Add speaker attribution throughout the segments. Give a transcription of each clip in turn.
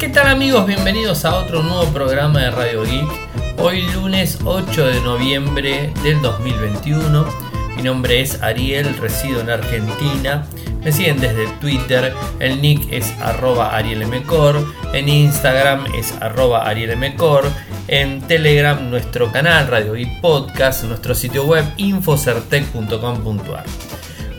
Speaker 1: ¿Qué tal amigos? Bienvenidos a otro nuevo programa de Radio Geek. Hoy lunes 8 de noviembre del 2021. Mi nombre es Ariel, resido en Argentina. Me siguen desde Twitter, el nick es arroba arielmcor, en Instagram es arroba arielmcor, en Telegram nuestro canal Radio Geek Podcast, nuestro sitio web infocertec.com.ar.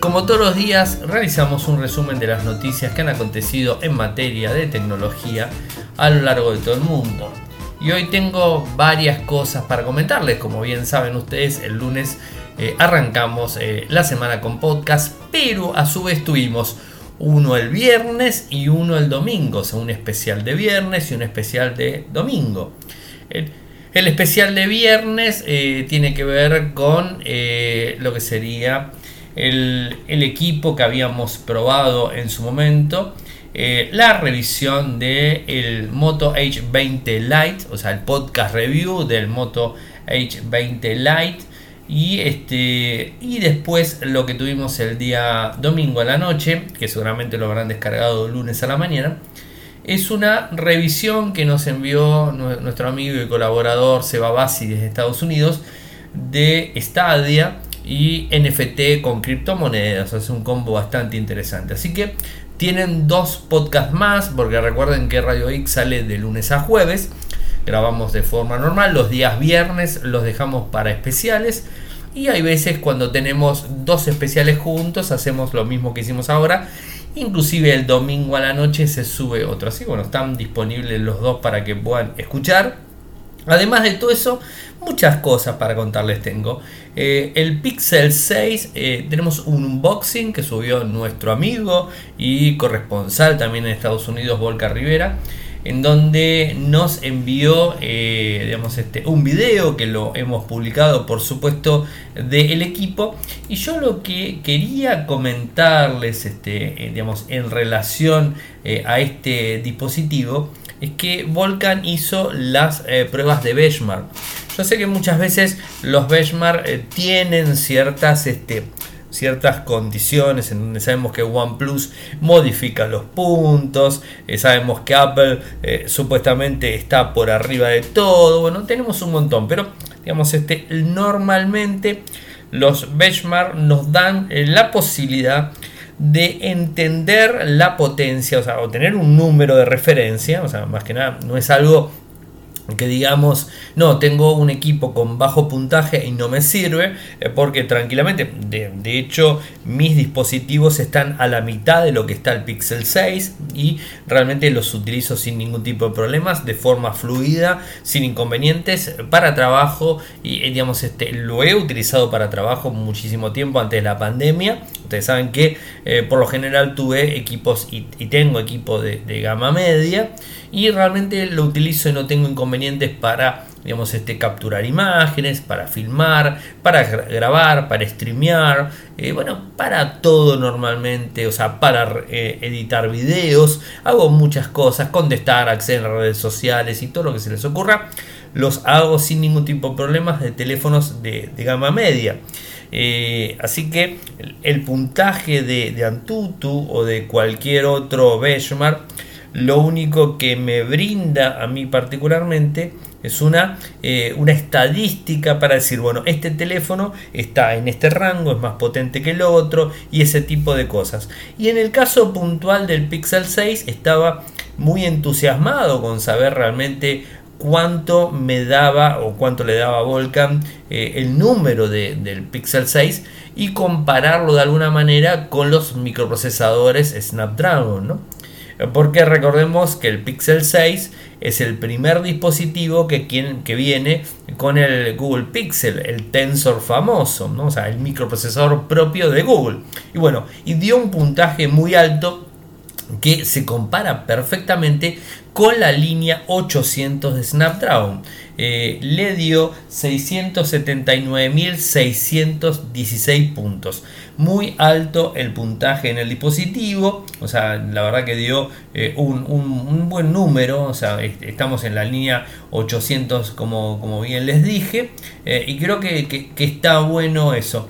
Speaker 1: Como todos los días, realizamos un resumen de las noticias que han acontecido en materia de tecnología a lo largo de todo el mundo. Y hoy tengo varias cosas para comentarles. Como bien saben ustedes, el lunes eh, arrancamos eh, la semana con podcast, pero a su vez tuvimos uno el viernes y uno el domingo, o sea, un especial de viernes y un especial de domingo. El, especial de viernes eh, tiene que ver con lo que sería el, equipo que habíamos probado en su momento. Eh, la revisión del el Moto H20 Lite, o sea, el podcast review del Moto H20 Lite. Y, este, y después lo que tuvimos el día domingo a la noche, que seguramente lo habrán descargado lunes a la mañana, es una revisión que nos envió nuestro amigo y colaborador Seba Bassi desde Estados Unidos de Stadia y NFT con criptomonedas. Es un combo bastante interesante. Así que tienen dos podcasts más, porque recuerden que Radio X sale de lunes a jueves. Grabamos de forma normal. Los días viernes los dejamos para especiales. Y hay veces cuando tenemos dos especiales juntos, hacemos lo mismo que hicimos ahora. Inclusive el domingo a la noche se sube otro. Así bueno, están disponibles los dos para que puedan escuchar. Además de todo eso, muchas cosas para contarles tengo. Eh, el Pixel 6, eh, tenemos un unboxing que subió nuestro amigo y corresponsal también en Estados Unidos, Volca Rivera, en donde nos envió eh, digamos, este, un video que lo hemos publicado, por supuesto, del equipo. Y yo lo que quería comentarles este, digamos, en relación a este dispositivo es que Volcan hizo las eh, pruebas de benchmark. Yo sé que muchas veces los benchmark eh, tienen ciertas, este, ciertas condiciones en donde sabemos que OnePlus modifica los puntos, eh, sabemos que Apple supuestamente está por arriba de todo, bueno, tenemos un montón, pero digamos, este, normalmente los benchmark nos dan la posibilidad entender la potencia, o sea, o tener un número de referencia, o sea, más que nada, no es algo que digamos, no, tengo un equipo con bajo puntaje y no me sirve, eh, porque tranquilamente, de, hecho, mis dispositivos están a la mitad de lo que está el Pixel 6 y realmente los utilizo sin ningún tipo de problemas, de forma fluida, sin inconvenientes, para trabajo y eh, digamos, este, lo he utilizado para trabajo muchísimo tiempo antes de la pandemia. Ustedes saben que eh, por lo general tuve equipos y, tengo equipo de, de gama media y realmente lo utilizo y no tengo inconvenientes para digamos, este, capturar imágenes, para filmar, para grabar, para streamear, eh, bueno, para todo normalmente, o sea, para eh, editar videos, hago muchas cosas, contestar, acceder a redes sociales y todo lo que se les ocurra, los hago sin ningún tipo de problemas de teléfonos de, gama media. Eh, así que el, puntaje de, de, Antutu o de cualquier otro benchmark lo único que me brinda a mí particularmente es una, eh, una estadística para decir, bueno, este teléfono está en este rango, es más potente que el otro y ese tipo de cosas. Y en el caso puntual del Pixel 6 estaba muy entusiasmado con saber realmente cuánto me daba o cuánto le daba a Volcan eh, el número del Pixel 6 y compararlo de alguna manera con los microprocesadores Snapdragon, ¿no? Porque recordemos que el Pixel 6 es el primer dispositivo que, viene con el Google Pixel, el Tensor famoso, ¿no? o sea, el microprocesador propio de Google. Y bueno, y dio un puntaje muy alto que se compara perfectamente con la línea 800 de Snapdragon. Eh, le dio 679.616 puntos. Muy alto el puntaje en el dispositivo. O sea, la verdad que dio eh, un, buen número. O sea, estamos en la línea 800 como, como bien les dije. Eh, y creo que, está bueno eso.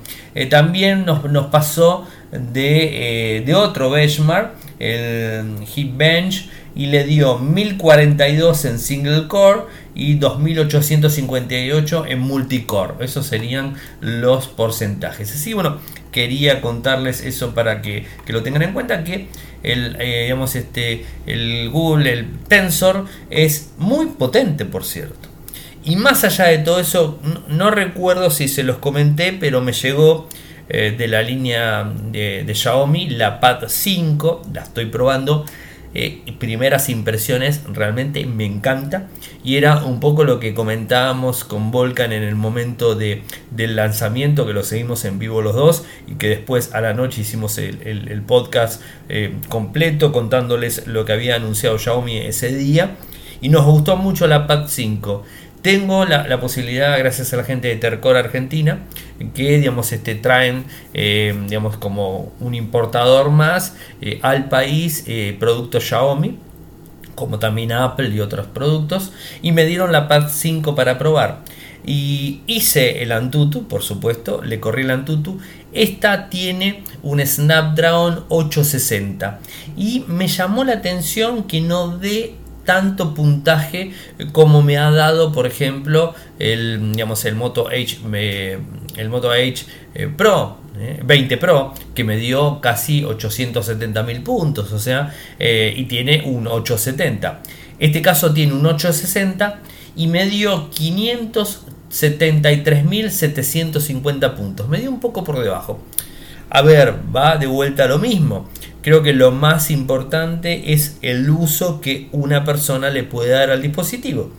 Speaker 1: también nos, pasó de, de otro benchmark el Bench y le dio 1042 en single core y 2858 en multicore. Esos serían los porcentajes. Así bueno, quería contarles eso para que, lo tengan en cuenta que el, eh, digamos este, el Google, el Tensor es muy potente por cierto. Y más allá de todo eso, no, recuerdo si se los comenté, pero me llegó eh, de la línea de, de Xiaomi la Pad 5, la estoy probando eh, primeras impresiones realmente me encanta. Y era un poco lo que comentábamos con Volcan en el momento de, del lanzamiento que lo seguimos en vivo los dos y que después a la noche hicimos el, podcast eh, completo contándoles lo que había anunciado Xiaomi ese día. Y nos gustó mucho la Pad 5 tengo la, posibilidad, gracias a la gente de Tercor Argentina, que digamos, este, traen eh, digamos, como un importador más eh, al país eh, productos Xiaomi, como también Apple y otros productos, y me dieron la Pad 5 para probar. Y hice el Antutu, por supuesto, le corrí el Antutu. Esta tiene un Snapdragon 860 y me llamó la atención que no dé tanto puntaje como me ha dado, por ejemplo, el, digamos, el Moto H, el Moto eh, Pro, 20 eh, Pro, que me dio casi 870 mil puntos, o sea, eh, y tiene un 870. Este caso tiene un 860 y me dio 573.750 puntos. Me dio un poco por debajo. A ver, va de vuelta lo mismo. Creo que lo más importante es el uso que una persona le puede dar al dispositivo.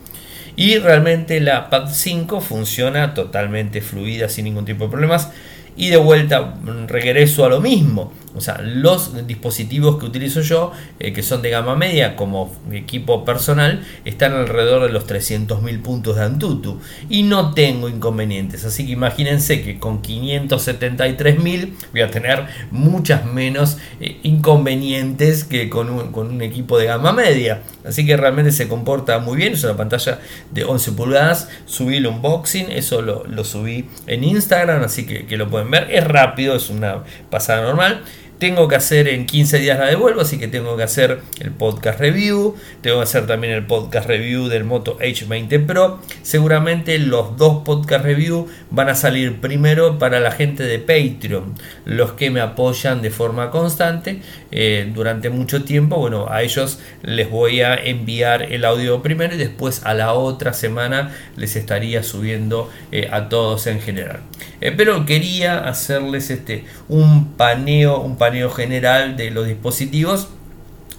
Speaker 1: Y realmente la Pad 5 funciona totalmente fluida sin ningún tipo de problemas. Y de vuelta regreso a lo mismo. O sea, los dispositivos que utilizo yo, eh, que son de gama media como equipo personal, están alrededor de los 300.000 puntos de Antutu. Y no tengo inconvenientes. Así que imagínense que con 573.000 voy a tener muchas menos eh, inconvenientes que con un, equipo de gama media. Así que realmente se comporta muy bien. Es una pantalla de 11 pulgadas. Subí el unboxing. Eso lo, subí en Instagram. Así que, que lo pueden ver. Es rápido. Es una pasada normal tengo que hacer en 15 días la devuelvo, así que tengo que hacer el podcast review, tengo que hacer también el podcast review del Moto H20 Pro. Seguramente los dos podcast review van a salir primero para la gente de Patreon, los que me apoyan de forma constante eh, durante mucho tiempo. Bueno, a ellos les voy a enviar el audio primero y después a la otra semana les estaría subiendo eh, a todos en general. Eh, pero quería hacerles este un paneo, un paneo general de los dispositivos.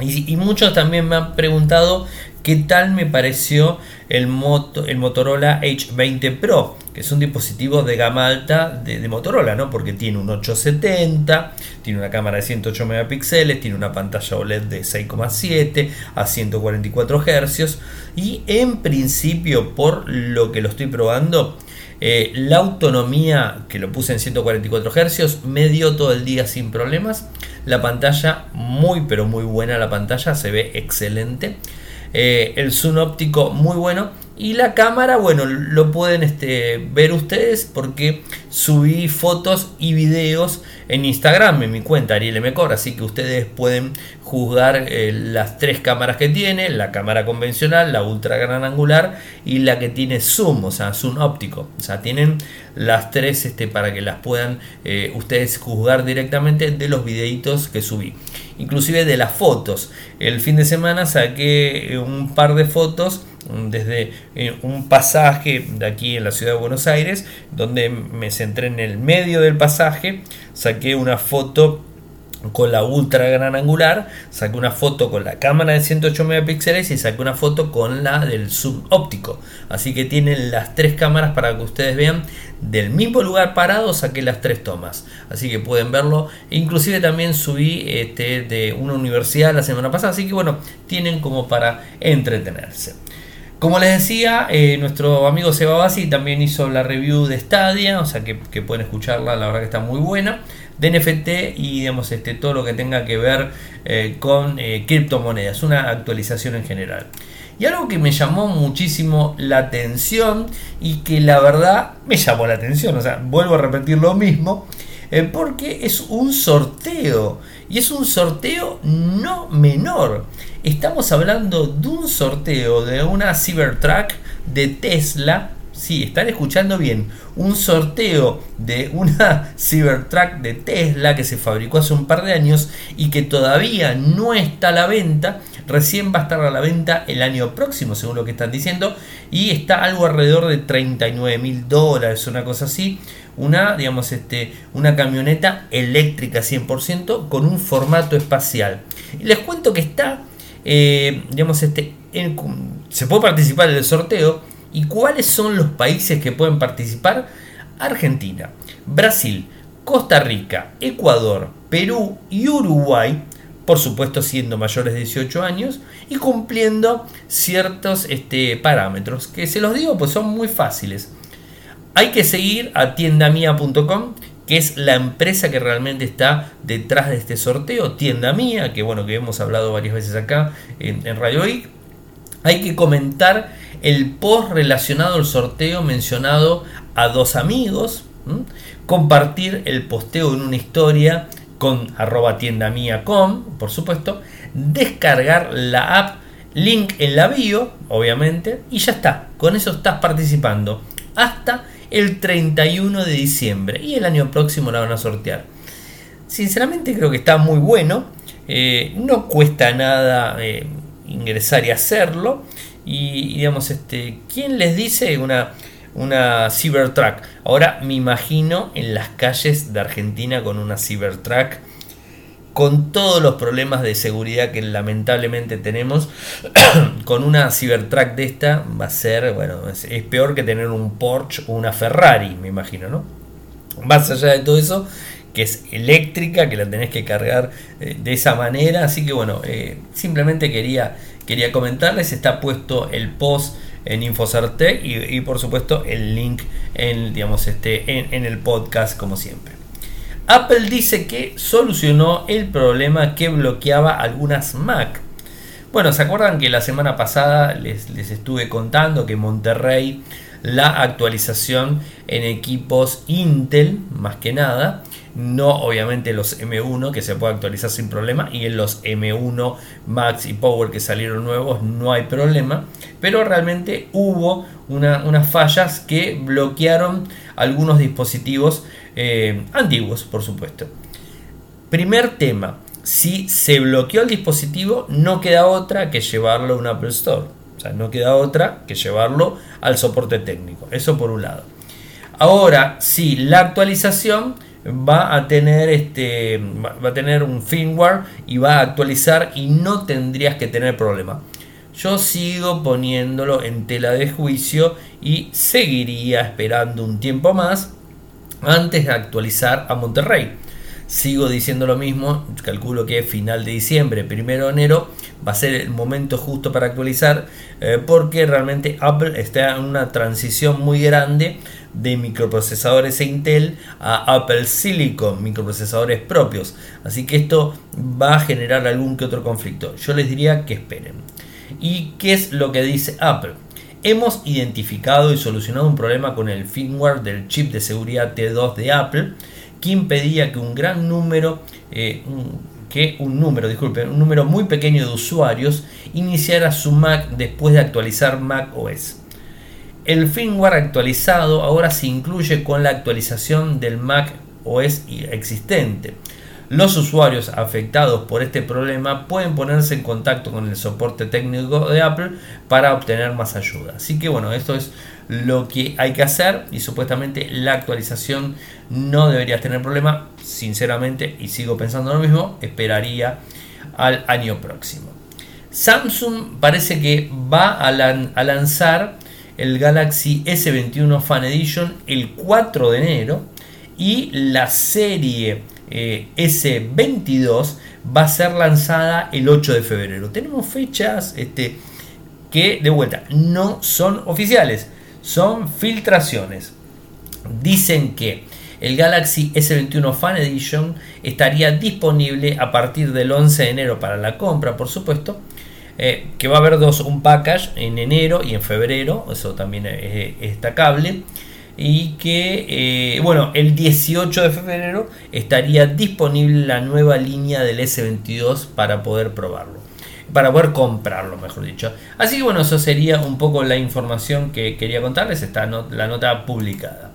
Speaker 1: Y, muchos también me han preguntado qué tal me pareció el, moto, el Motorola H20 Pro, que es un dispositivo de gama alta de, Motorola, ¿no? Porque tiene un 870, tiene una cámara de 108 megapíxeles, tiene una pantalla OLED de 6,7 a 144 Hz y en principio por lo que lo estoy probando eh, la autonomía, que lo puse en 144 Hz, me dio todo el día sin problemas. La pantalla, muy pero muy buena la pantalla, se ve excelente. Eh, el zoom óptico muy bueno y la cámara, bueno, lo pueden este, ver ustedes porque subí fotos y videos en Instagram, en mi cuenta Ariel Mecor, así que ustedes pueden juzgar eh, las tres cámaras que tiene, la cámara convencional, la ultra gran angular y la que tiene zoom, o sea, zoom óptico. O sea, tienen las tres este, para que las puedan eh, ustedes juzgar directamente de los videitos que subí. Inclusive de las fotos. El fin de semana saqué un par de fotos desde eh, un pasaje de aquí en la ciudad de Buenos Aires, donde me centré en el medio del pasaje, saqué una foto con la ultra gran angular, saqué una foto con la cámara de 108 megapíxeles y saqué una foto con la del zoom óptico. Así que tienen las tres cámaras para que ustedes vean del mismo lugar parado saqué las tres tomas. Así que pueden verlo. Inclusive también subí este de una universidad la semana pasada. Así que bueno, tienen como para entretenerse. Como les decía, eh, nuestro amigo Seba Bassi también hizo la review de Stadia, o sea que, pueden escucharla, la verdad que está muy buena, de NFT y digamos este, todo lo que tenga que ver eh, con eh, criptomonedas, una actualización en general. Y algo que me llamó muchísimo la atención y que la verdad me llamó la atención, o sea, vuelvo a repetir lo mismo, porque es un sorteo Y es un sorteo no menor. Estamos hablando de un sorteo de una Cybertruck de Tesla Sí, están escuchando bien. Un sorteo de una Cybertruck de Tesla que se fabricó hace un par de años y que todavía no está a la venta. Recién va a estar a la venta el año próximo, según lo que están diciendo. Y está algo alrededor de 39 mil dólares, una cosa así. Una, digamos, este, una camioneta eléctrica 100% con un formato espacial. Les cuento que está, eh, digamos, este, se puede participar en el sorteo ¿Y cuáles son los países que pueden participar? Argentina, Brasil, Costa Rica, Ecuador, Perú y Uruguay, por supuesto siendo mayores de 18 años y cumpliendo ciertos este, parámetros, que se los digo pues son muy fáciles. Hay que seguir a tiendamia.com, que es la empresa que realmente está detrás de este sorteo, Tienda Mía, que bueno, que hemos hablado varias veces acá en, Radio Geek. Hay que comentar el post relacionado al sorteo mencionado a dos amigos, compartir el posteo en una historia con arroba tienda mía com, por supuesto, descargar la app, link en la bio, obviamente, y ya está, con eso estás participando. Hasta el 31 de diciembre y el año próximo la van a sortear. Sinceramente creo que está muy bueno, eh, no cuesta nada eh, ingresar y hacerlo. Y, digamos, este, ¿quién les dice una, una Cybertruck? Ahora me imagino en las calles de Argentina con una Cybertruck con todos los problemas de seguridad que lamentablemente tenemos, con una Cybertruck de esta va a ser, bueno, es, peor que tener un Porsche o una Ferrari, me imagino, ¿no? Más allá de todo eso, que es eléctrica, que la tenés que cargar eh, de esa manera, así que bueno, eh, simplemente quería quería comentarles, está puesto el post en Infocerte y, por supuesto el link en, digamos, este, en, el podcast como siempre. Apple dice que solucionó el problema que bloqueaba algunas Mac. Bueno, ¿se acuerdan que la semana pasada les, les estuve contando que Monterrey la actualización en equipos Intel, más que nada, no obviamente los M1 que se puede actualizar sin problema y en los M1 Max y Power que salieron nuevos no hay problema, pero realmente hubo unas fallas que bloquearon algunos dispositivos eh, antiguos, por supuesto. Primer tema, si se bloqueó el dispositivo no queda otra que llevarlo a un Apple Store. O sea, no queda otra que llevarlo al soporte técnico. Eso por un lado. Ahora, si la actualización va a tener este va a tener un firmware y va a actualizar y no tendrías que tener problema. Yo sigo poniéndolo en tela de juicio y seguiría esperando un tiempo más antes de actualizar a Monterrey. Sigo diciendo lo mismo, calculo que final de diciembre, primero de enero va a ser el momento justo para actualizar eh, porque realmente Apple está en una transición muy grande de microprocesadores e Intel a Apple Silicon, microprocesadores propios. Así que esto va a generar algún que otro conflicto. Yo les diría que esperen. ¿Y qué es lo que dice Apple? Hemos identificado y solucionado un problema con el firmware del chip de seguridad T2 de Apple que impedía que un gran número, eh, que un número, disculpen, un número muy pequeño de usuarios iniciara su Mac después de actualizar Mac OS. El firmware actualizado ahora se incluye con la actualización del Mac OS existente. Los usuarios afectados por este problema pueden ponerse en contacto con el soporte técnico de Apple para obtener más ayuda. Así que bueno, esto es lo que hay que hacer y supuestamente la actualización no debería tener problema. Sinceramente, y sigo pensando lo mismo, esperaría al año próximo. Samsung parece que va a, lanzar el Galaxy S21 Fan Edition el 4 de enero y la serie eh, S22 va a ser lanzada el 8 de febrero. Tenemos fechas este, que de vuelta no son oficiales, son filtraciones. Dicen que el Galaxy S21 Fan Edition estaría disponible a partir del 11 de enero para la compra, por supuesto, eh, que va a haber dos, un package en enero y en febrero, eso también es, destacable. Y que, eh, bueno, el 18 de febrero estaría disponible la nueva línea del S22 para poder probarlo, para poder comprarlo, mejor dicho. Así que bueno, eso sería un poco la información que quería contarles, está la nota publicada.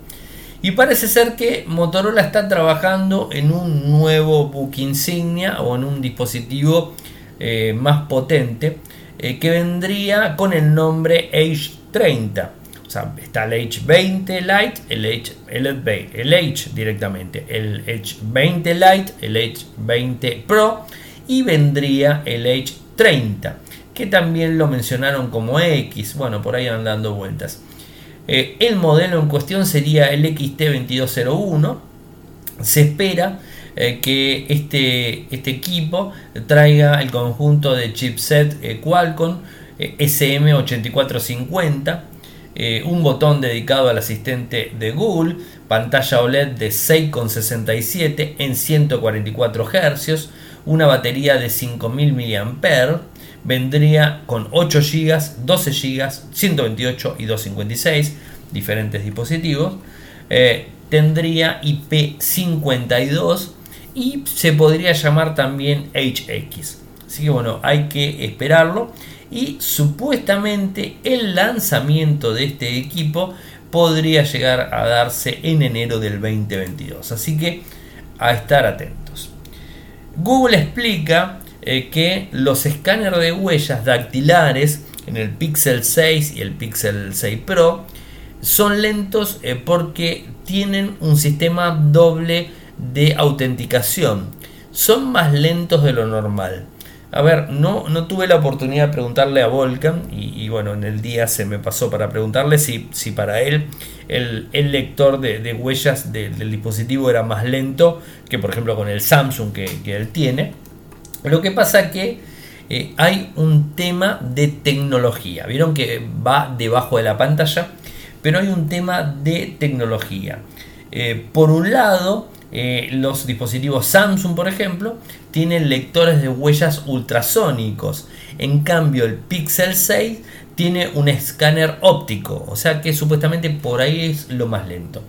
Speaker 1: Y parece ser que Motorola está trabajando en un nuevo book insignia o en un dispositivo eh, más potente eh, que vendría con el nombre H30 o sea, está el H20 Lite, el H, el, H directamente, el H20 Lite, el H20 Pro y vendría el H30, que también lo mencionaron como X. Bueno, por ahí van dando vueltas. Eh, el modelo en cuestión sería el XT2201. Se espera eh, que este, este equipo traiga el conjunto de chipset eh, Qualcomm SM8450 eh, un botón dedicado al asistente de Google, pantalla OLED de 6,67 en 144 Hz, una batería de 5000 mAh, vendría con 8 GB, 12 GB, 128 y 256 diferentes dispositivos, eh, tendría IP52 y se podría llamar también HX. Así que bueno, hay que esperarlo y supuestamente el lanzamiento de este equipo podría llegar a darse en enero del 2022. Así que a estar atentos. Google explica eh, que los escáneres de huellas dactilares en el Pixel 6 y el Pixel 6 Pro son lentos eh, porque tienen un sistema doble de autenticación. Son más lentos de lo normal. A ver, no, no tuve la oportunidad de preguntarle a Volcan y, bueno, en el día se me pasó para preguntarle si, si para él el, lector de, huellas del dispositivo era más lento que por ejemplo con el Samsung que, él tiene. Lo que pasa que eh, hay un tema de tecnología. Vieron que va debajo de la pantalla, pero hay un tema de tecnología. Eh, por un lado, eh, los dispositivos Samsung, por ejemplo, tienen lectores de huellas ultrasónicos. En cambio, el Pixel 6 tiene un escáner óptico, o sea que supuestamente por ahí es lo más lento.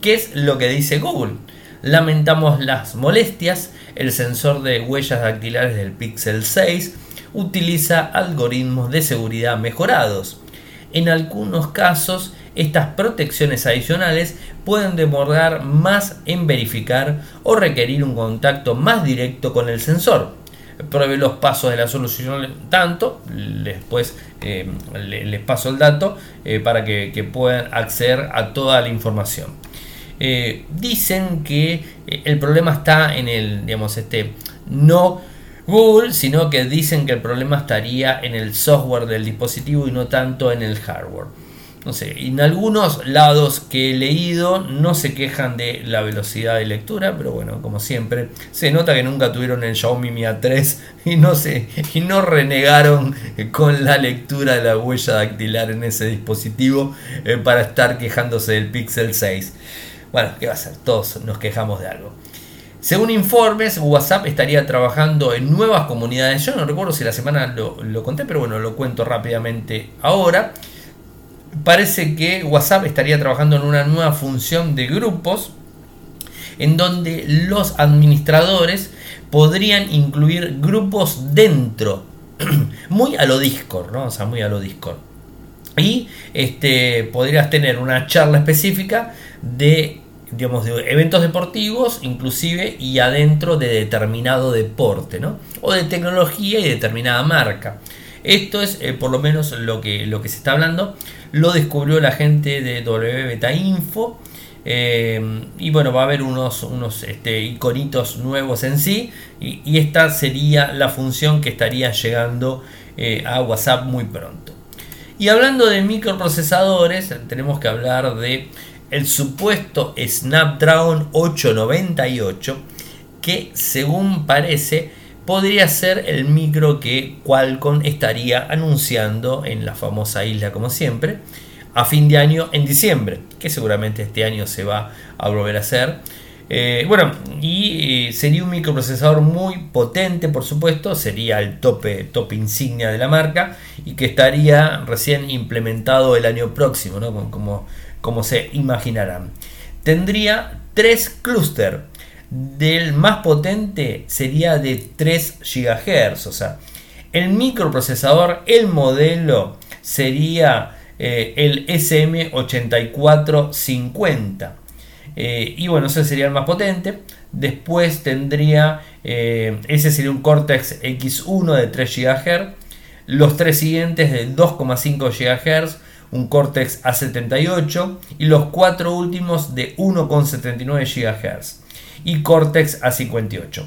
Speaker 1: ¿Qué es lo que dice Google? Lamentamos las molestias, el sensor de huellas dactilares del Pixel 6 utiliza algoritmos de seguridad mejorados. En algunos casos, estas protecciones adicionales pueden demorar más en verificar o requerir un contacto más directo con el sensor. Pruebe los pasos de la solución tanto, después eh, les paso el dato eh, para que, puedan acceder a toda la información. Eh, dicen que el problema está en el, digamos, este, no Google, sino que dicen que el problema estaría en el software del dispositivo y no tanto en el hardware no sé, en algunos lados que he leído no se quejan de la velocidad de lectura, pero bueno, como siempre, se nota que nunca tuvieron el Xiaomi Mi A3 y no, se, y no renegaron con la lectura de la huella dactilar en ese dispositivo eh, para estar quejándose del Pixel 6. Bueno, ¿qué va a ser? Todos nos quejamos de algo. Según informes, WhatsApp estaría trabajando en nuevas comunidades. Yo no recuerdo si la semana lo, lo conté, pero bueno, lo cuento rápidamente ahora parece que WhatsApp estaría trabajando en una nueva función de grupos en donde los administradores podrían incluir grupos dentro, muy a lo Discord, ¿no? O sea, muy a lo Discord. Y este, podrías tener una charla específica de, digamos, de eventos deportivos, inclusive, y adentro de determinado deporte, ¿no? O de tecnología y determinada marca. Esto es eh, por lo menos lo que, lo que se está hablando lo descubrió la gente de Info. Eh, y bueno, va a haber unos, unos este, iconitos nuevos en sí. Y, esta sería la función que estaría llegando eh, a WhatsApp muy pronto. Y hablando de microprocesadores, tenemos que hablar de el supuesto Snapdragon 898 que según parece podría ser el micro que Qualcomm estaría anunciando en la famosa isla como siempre a fin de año en diciembre, que seguramente este año se va a volver a hacer. Eh, bueno, y eh, sería un microprocesador muy potente, por supuesto, sería el tope, insignia de la marca y que estaría recién implementado el año próximo, ¿no? como, como se imaginarán. Tendría tres clústeres. Del más potente sería de 3 GHz. O sea, el microprocesador, el modelo sería eh, el SM8450. Eh, y bueno, ese sería el más potente. Después tendría, eh, ese sería un Cortex X1 de 3 GHz. Los tres siguientes de 2,5 GHz, un Cortex A78 y los cuatro últimos de 1,79 GHz y Cortex A58.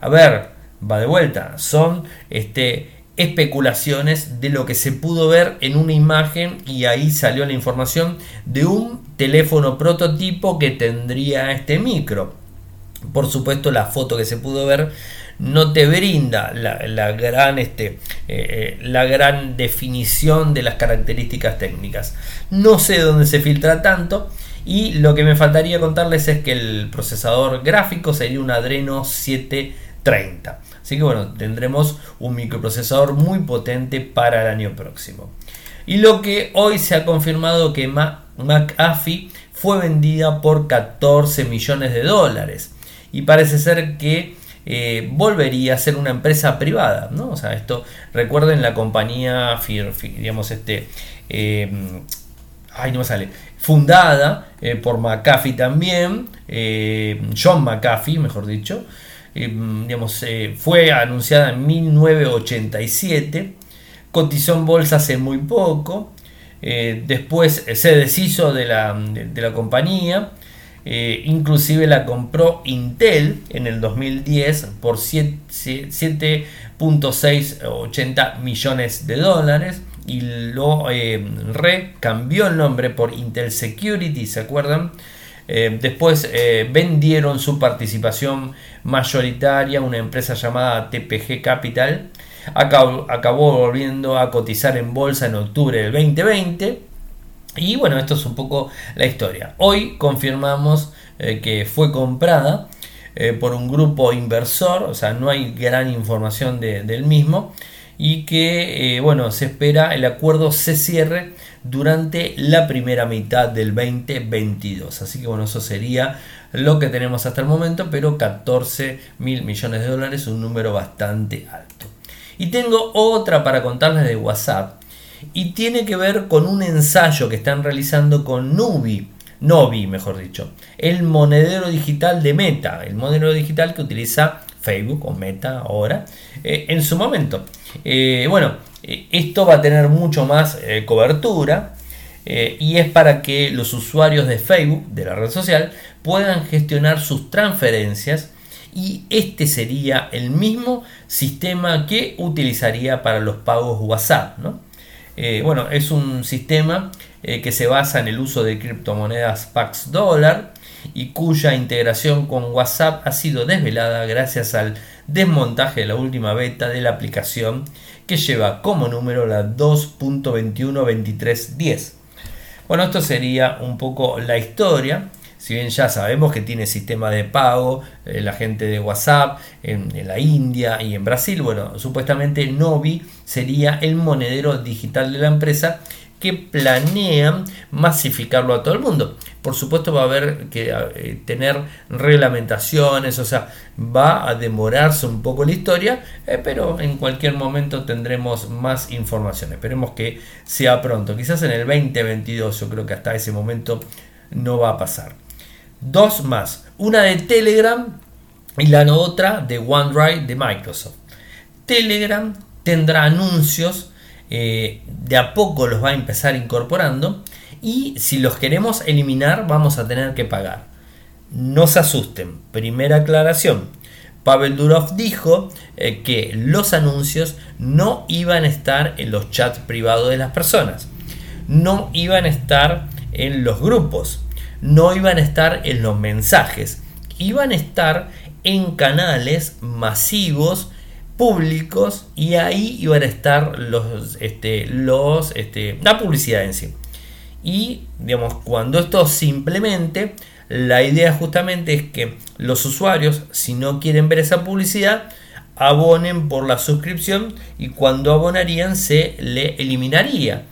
Speaker 1: A ver, va de vuelta, son este, especulaciones de lo que se pudo ver en una imagen y ahí salió la información de un teléfono prototipo que tendría este micro. Por supuesto la foto que se pudo ver no te brinda la, gran, este, eh, eh, la gran definición de las características técnicas. No sé dónde se filtra tanto y lo que me faltaría contarles es que el procesador gráfico sería un Adreno 730. Así que bueno, tendremos un microprocesador muy potente para el año próximo. Y lo que hoy se ha confirmado que McAfee fue vendida por 14 millones de dólares. Y parece ser que eh, volvería a ser una empresa privada, ¿no? O sea, esto, recuerden la compañía, digamos, este, eh, ay, no me sale, fundada eh, por McAfee también, John McAfee, mejor dicho, digamos, fue anunciada en 1987, cotizó en bolsa hace muy poco, después se deshizo de la, de la compañía, eh, inclusive la compró Intel en el 2010 por 7.680 millones de dólares y lo eh, recambió el nombre por Intel Security, ¿se acuerdan? Eh, después vendieron su participación mayoritaria a una empresa llamada TPG Capital. acabó volviendo a cotizar en bolsa en octubre del 2020 y bueno, esto es un poco la historia. Hoy confirmamos eh, que fue comprada eh, por un grupo inversor, o sea, no hay gran información del mismo y que eh, bueno, se espera el acuerdo se cierre durante la primera mitad del 2022. Así que bueno, eso sería lo que tenemos hasta el momento, pero 14 mil millones de dólares, un número bastante alto. Y tengo otra para contarles de WhatsApp y tiene que ver con un ensayo que están realizando con Nubi, Novi, mejor dicho, el monedero digital de Meta, el monedero digital que utiliza Facebook o Meta ahora eh, en su momento. Eh, bueno, eh, esto va a tener mucho más cobertura y es para que los usuarios de Facebook, de la red social, puedan gestionar sus transferencias y este sería el mismo sistema que utilizaría para los pagos WhatsApp. ¿no? Eh, bueno, es un sistema eh, que se basa en el uso de criptomonedas Pax Dollar y cuya integración con WhatsApp ha sido desvelada gracias al desmontaje de la última beta de la aplicación que lleva como número la 2.212310. Bueno, esto sería un poco la historia. Si bien ya sabemos que tiene sistema de pago, eh, la gente de WhatsApp en, la India y en Brasil, bueno, supuestamente Novi sería el monedero digital de la empresa que planean masificarlo a todo el mundo. Por supuesto va a haber que eh, tener reglamentaciones, o sea, va a demorarse un poco la historia, eh, pero en cualquier momento tendremos más información. Esperemos que sea pronto, quizás en el 2022, yo creo que hasta ese momento no va a pasar. Dos más, una de Telegram y la otra de OneDrive de Microsoft. Telegram tendrá anuncios, eh, de a poco los va a empezar incorporando y si los queremos eliminar vamos a tener que pagar. No se asusten, primera aclaración. Pavel Durov dijo eh, que los anuncios no iban a estar en los chats privados de las personas, no iban a estar en los grupos, no iban a estar en los mensajes, iban a estar en canales masivos públicos y ahí iban a estar los, este, los, este, la publicidad en sí. Y digamos, cuando esto simplemente, la idea justamente es que los usuarios, si no quieren ver esa publicidad, abonen por la suscripción y cuando abonarían se le eliminaría.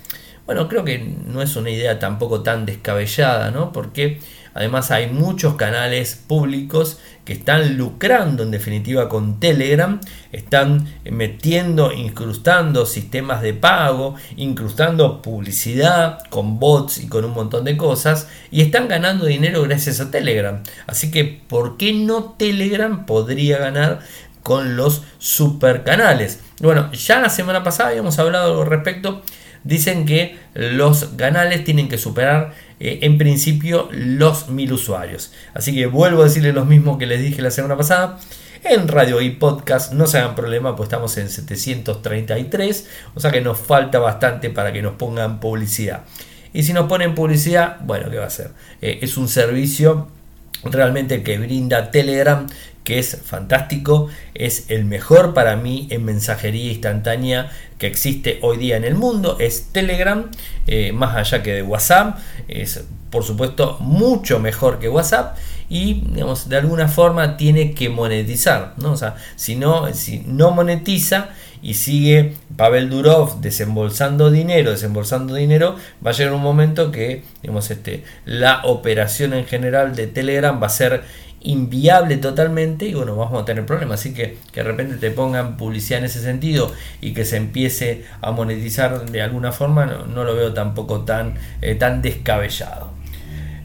Speaker 1: Bueno, creo que no es una idea tampoco tan descabellada, ¿no? Porque además hay muchos canales públicos que están lucrando en definitiva con Telegram, están metiendo, incrustando sistemas de pago, incrustando publicidad con bots y con un montón de cosas y están ganando dinero gracias a Telegram. Así que, ¿por qué no Telegram podría ganar con los super canales? Bueno, ya la semana pasada habíamos hablado al respecto. Dicen que los canales tienen que superar eh, en principio los mil usuarios. Así que vuelvo a decirles lo mismo que les dije la semana pasada. En radio y podcast no se hagan problema, pues estamos en 733, o sea que nos falta bastante para que nos pongan publicidad. Y si nos ponen publicidad, bueno, ¿qué va a ser? Eh, es un servicio realmente que brinda Telegram que es fantástico, es el mejor para mí en mensajería instantánea que existe hoy día en el mundo, es Telegram, eh, más allá que de WhatsApp, es por supuesto mucho mejor que WhatsApp y digamos, de alguna forma tiene que monetizar, ¿no? O sea, si no, si no monetiza y sigue Pavel Durov desembolsando dinero, desembolsando dinero, va a llegar un momento que digamos, este, la operación en general de Telegram va a ser inviable totalmente y bueno, vamos a tener problemas. Así que que de repente te pongan publicidad en ese sentido y que se empiece a monetizar de alguna forma, no, lo veo tampoco tan, eh, tan descabellado.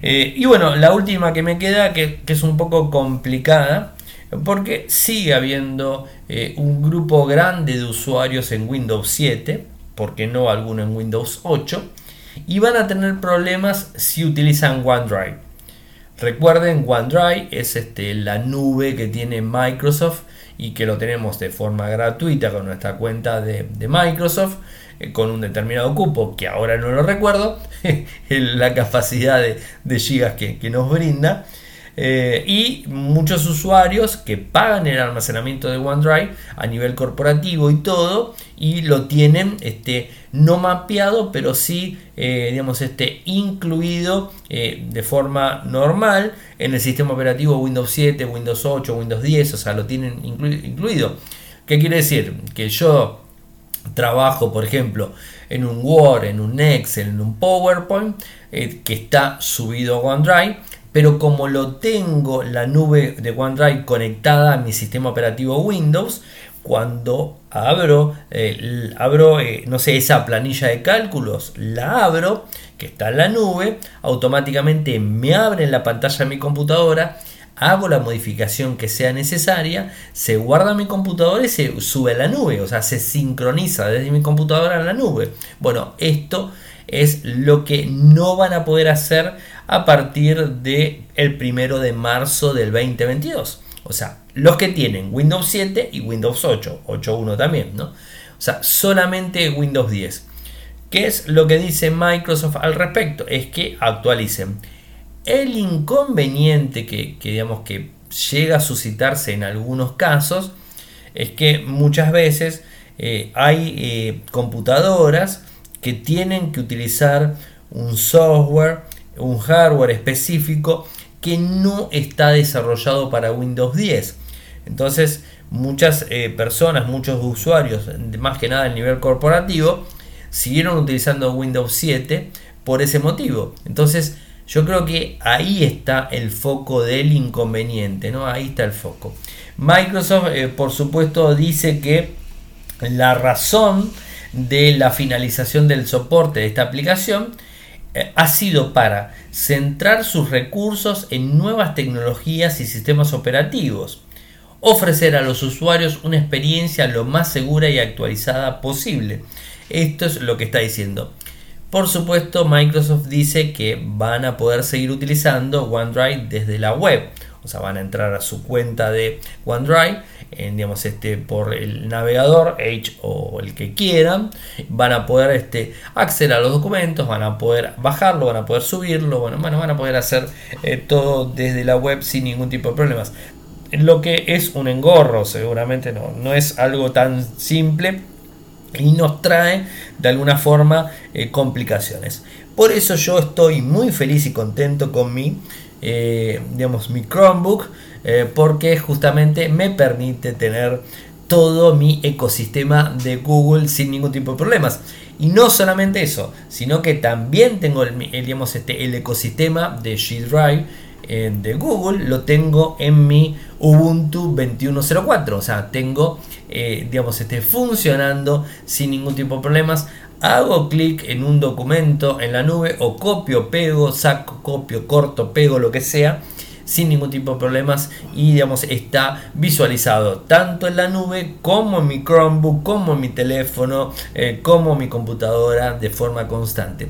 Speaker 1: Eh, y bueno, la última que me queda, que, es un poco complicada, porque sigue habiendo eh, un grupo grande de usuarios en Windows 7, porque no alguno en Windows 8, y van a tener problemas si utilizan OneDrive. Recuerden, OneDrive es este, la nube que tiene Microsoft y que lo tenemos de forma gratuita con nuestra cuenta de, Microsoft eh, con un determinado cupo que ahora no lo recuerdo, la capacidad de, gigas que, que nos brinda. Eh, y muchos usuarios que pagan el almacenamiento de OneDrive a nivel corporativo y todo y lo tienen este, no mapeado pero sí eh, digamos este, incluido eh, de forma normal en el sistema operativo Windows 7, Windows 8, Windows 10 o sea lo tienen incluido ¿qué quiere decir? que yo trabajo por ejemplo en un Word, en un Excel, en un PowerPoint que está subido a OneDrive pero como lo tengo la nube de OneDrive conectada a mi sistema operativo Windows, cuando abro, eh, abro eh, no sé, esa planilla de cálculos, la abro, que está en la nube, automáticamente me abre en la pantalla de mi computadora, hago la modificación que sea necesaria, se guarda en mi computadora y se sube a la nube, o sea, se sincroniza desde mi computadora a la nube. Bueno, esto es lo que no van a poder hacer a partir del el primero de marzo del 2022. O sea, los que tienen Windows 7 y Windows 8, 8.1 también, ¿no? O sea, solamente Windows 10. ¿Qué es lo que dice Microsoft al respecto? Es que actualicen. El inconveniente que, digamos que llega a suscitarse en algunos casos es que muchas veces eh, hay eh, computadoras que tienen que utilizar un software, un hardware específico que no está desarrollado para Windows 10. Entonces, muchas eh, personas, muchos usuarios, más que nada a nivel corporativo, siguieron utilizando Windows 7 por ese motivo. Entonces, yo creo que ahí está el foco del inconveniente, ¿no? Ahí está el foco. Microsoft, eh, por supuesto, dice que la razón de la finalización del soporte de esta aplicación ha sido para centrar sus recursos en nuevas tecnologías y sistemas operativos, ofrecer a los usuarios una experiencia lo más segura y actualizada posible. Esto es lo que está diciendo. Por supuesto, Microsoft dice que van a poder seguir utilizando OneDrive desde la web. O sea, van a entrar a su cuenta de OneDrive digamos, este, por el navegador Edge o el que quieran, van a poder este, acceder a los documentos, van a poder bajarlo, van a poder subirlo, bueno, van a poder hacer eh, todo desde la web sin ningún tipo de problemas. Lo que es un engorro, seguramente no, no es algo tan simple y nos trae de alguna forma eh, complicaciones. Por eso yo estoy muy feliz y contento con mi, eh, digamos, mi Chromebook eh, porque justamente me permite tener todo mi ecosistema de Google sin ningún tipo de problemas. Y no solamente eso, sino que también tengo digamos, este, el ecosistema de G Drive eh, de Google, lo tengo en mi Ubuntu 21.04. O sea, tengo, eh, digamos, este, funcionando sin ningún tipo de problemas. Hago clic en un documento en la nube o copio, pego, saco, copio, corto, pego, lo que sea sin ningún tipo de problemas y digamos está visualizado tanto en la nube como en mi Chromebook, como en mi teléfono, eh, como en mi computadora de forma constante.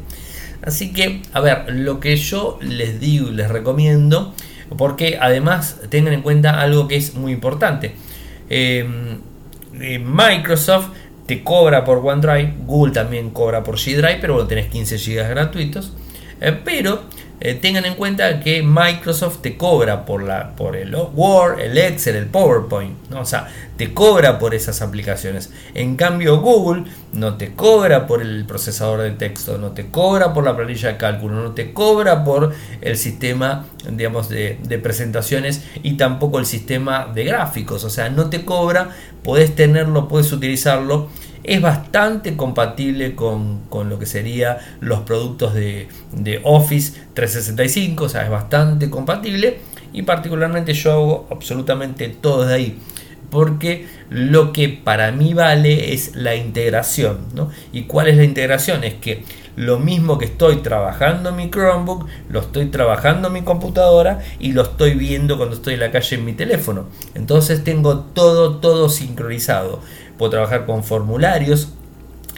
Speaker 1: Así que, a ver, lo que yo les digo y les recomiendo, porque además tengan en cuenta algo que es muy importante. Em, eh, Microsoft te cobra por OneDrive, Google también cobra por G pero vos tenés 15 GB gratuitos. Eh, pero eh, tengan en cuenta que Microsoft te cobra por, la, por el Word, el Excel, el PowerPoint, ¿no? o sea, te cobra por esas aplicaciones. En cambio, Google no te cobra por el procesador de texto, no te cobra por la planilla de cálculo, no te cobra por el sistema, digamos, de, de presentaciones y tampoco el sistema de gráficos, o sea, no te cobra, puedes tenerlo, puedes utilizarlo es bastante compatible con, lo que serían los productos de, Office 365, o sea, es bastante compatible y particularmente yo hago absolutamente todo de ahí porque lo que para mí vale es la integración. ¿no? ¿Y cuál es la integración? Es que lo mismo que estoy trabajando en mi Chromebook, lo estoy trabajando en mi computadora y lo estoy viendo cuando estoy en la calle en mi teléfono. Entonces tengo todo, todo sincronizado puedo trabajar con formularios,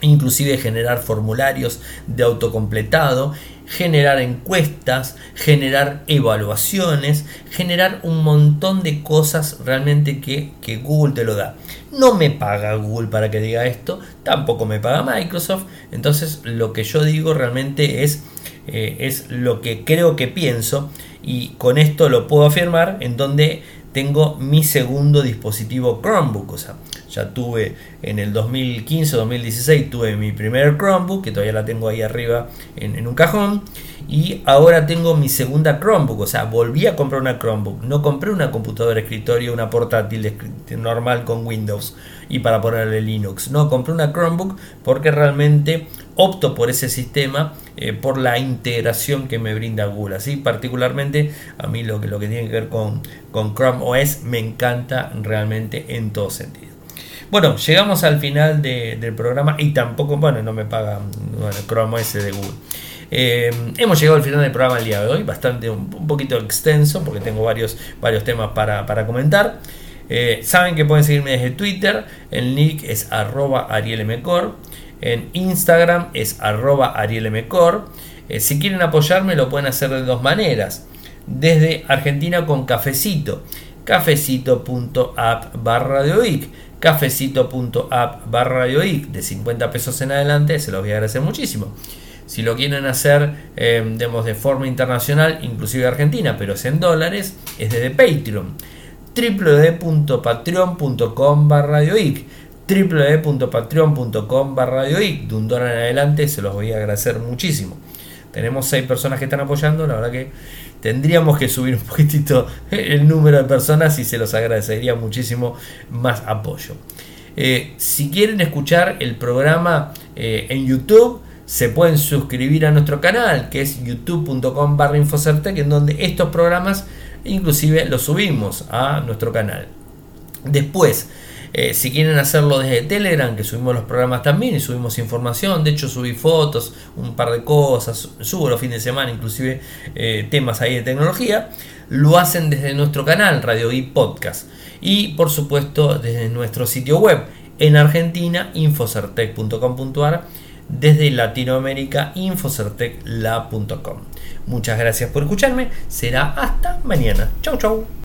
Speaker 1: inclusive generar formularios de autocompletado, generar encuestas, generar evaluaciones, generar un montón de cosas realmente que, Google te lo da. No me paga Google para que diga esto, tampoco me paga Microsoft, entonces lo que yo digo realmente es, eh, es lo que creo que pienso y con esto lo puedo afirmar en donde tengo mi segundo dispositivo Chromebook, o sea, ya tuve en el 2015-2016 tuve mi primer Chromebook, que todavía la tengo ahí arriba en, un cajón. Y ahora tengo mi segunda Chromebook, o sea, volví a comprar una Chromebook. No compré una computadora escritorio, una portátil normal con Windows y para ponerle Linux. No, compré una Chromebook porque realmente opto por ese sistema, eh, por la integración que me brinda Google. Así, particularmente a mí lo que, lo que tiene que ver con, con Chrome OS me encanta realmente en todo sentido. Bueno, llegamos al final del programa y tampoco, bueno, no me paga bueno, Chrome OS de Google. Eh, hemos llegado al final del programa el día de hoy, bastante un, poquito extenso porque tengo varios, varios temas para, comentar. Eh, saben que pueden seguirme desde Twitter, el nick es arroba arielmcor, en Instagram es arroba arielmcor. Eh, si quieren apoyarme lo pueden hacer de dos maneras. Desde Argentina con cafecito, cafecito.app barra de OIC cafecito.app barra de 50 pesos en adelante, se los voy a agradecer muchísimo. Si lo quieren hacer eh, de forma internacional, inclusive Argentina, pero es en dólares, es desde Patreon. www.patreon.com barra www.patreon.com barra de un dólar en adelante, se los voy a agradecer muchísimo. Tenemos 6 personas que están apoyando, la verdad que tendríamos que subir un poquitito el número de personas y se los agradecería muchísimo más apoyo. Eh, si quieren escuchar el programa eh, en YouTube, se pueden suscribir a nuestro canal, que es youtube.com barra Infocertec, en donde estos programas inclusive los subimos a nuestro canal. Después, eh, si quieren hacerlo desde Telegram, que subimos los programas también y subimos información, de hecho subí fotos, un par de cosas, subo los fines de semana inclusive eh, temas ahí de tecnología, lo hacen desde nuestro canal Radio y Podcast y por supuesto desde nuestro sitio web en Argentina infocertec.com.ar desde Latinoamérica infocertecla.com. Muchas gracias por escucharme, será hasta mañana. Chau chau.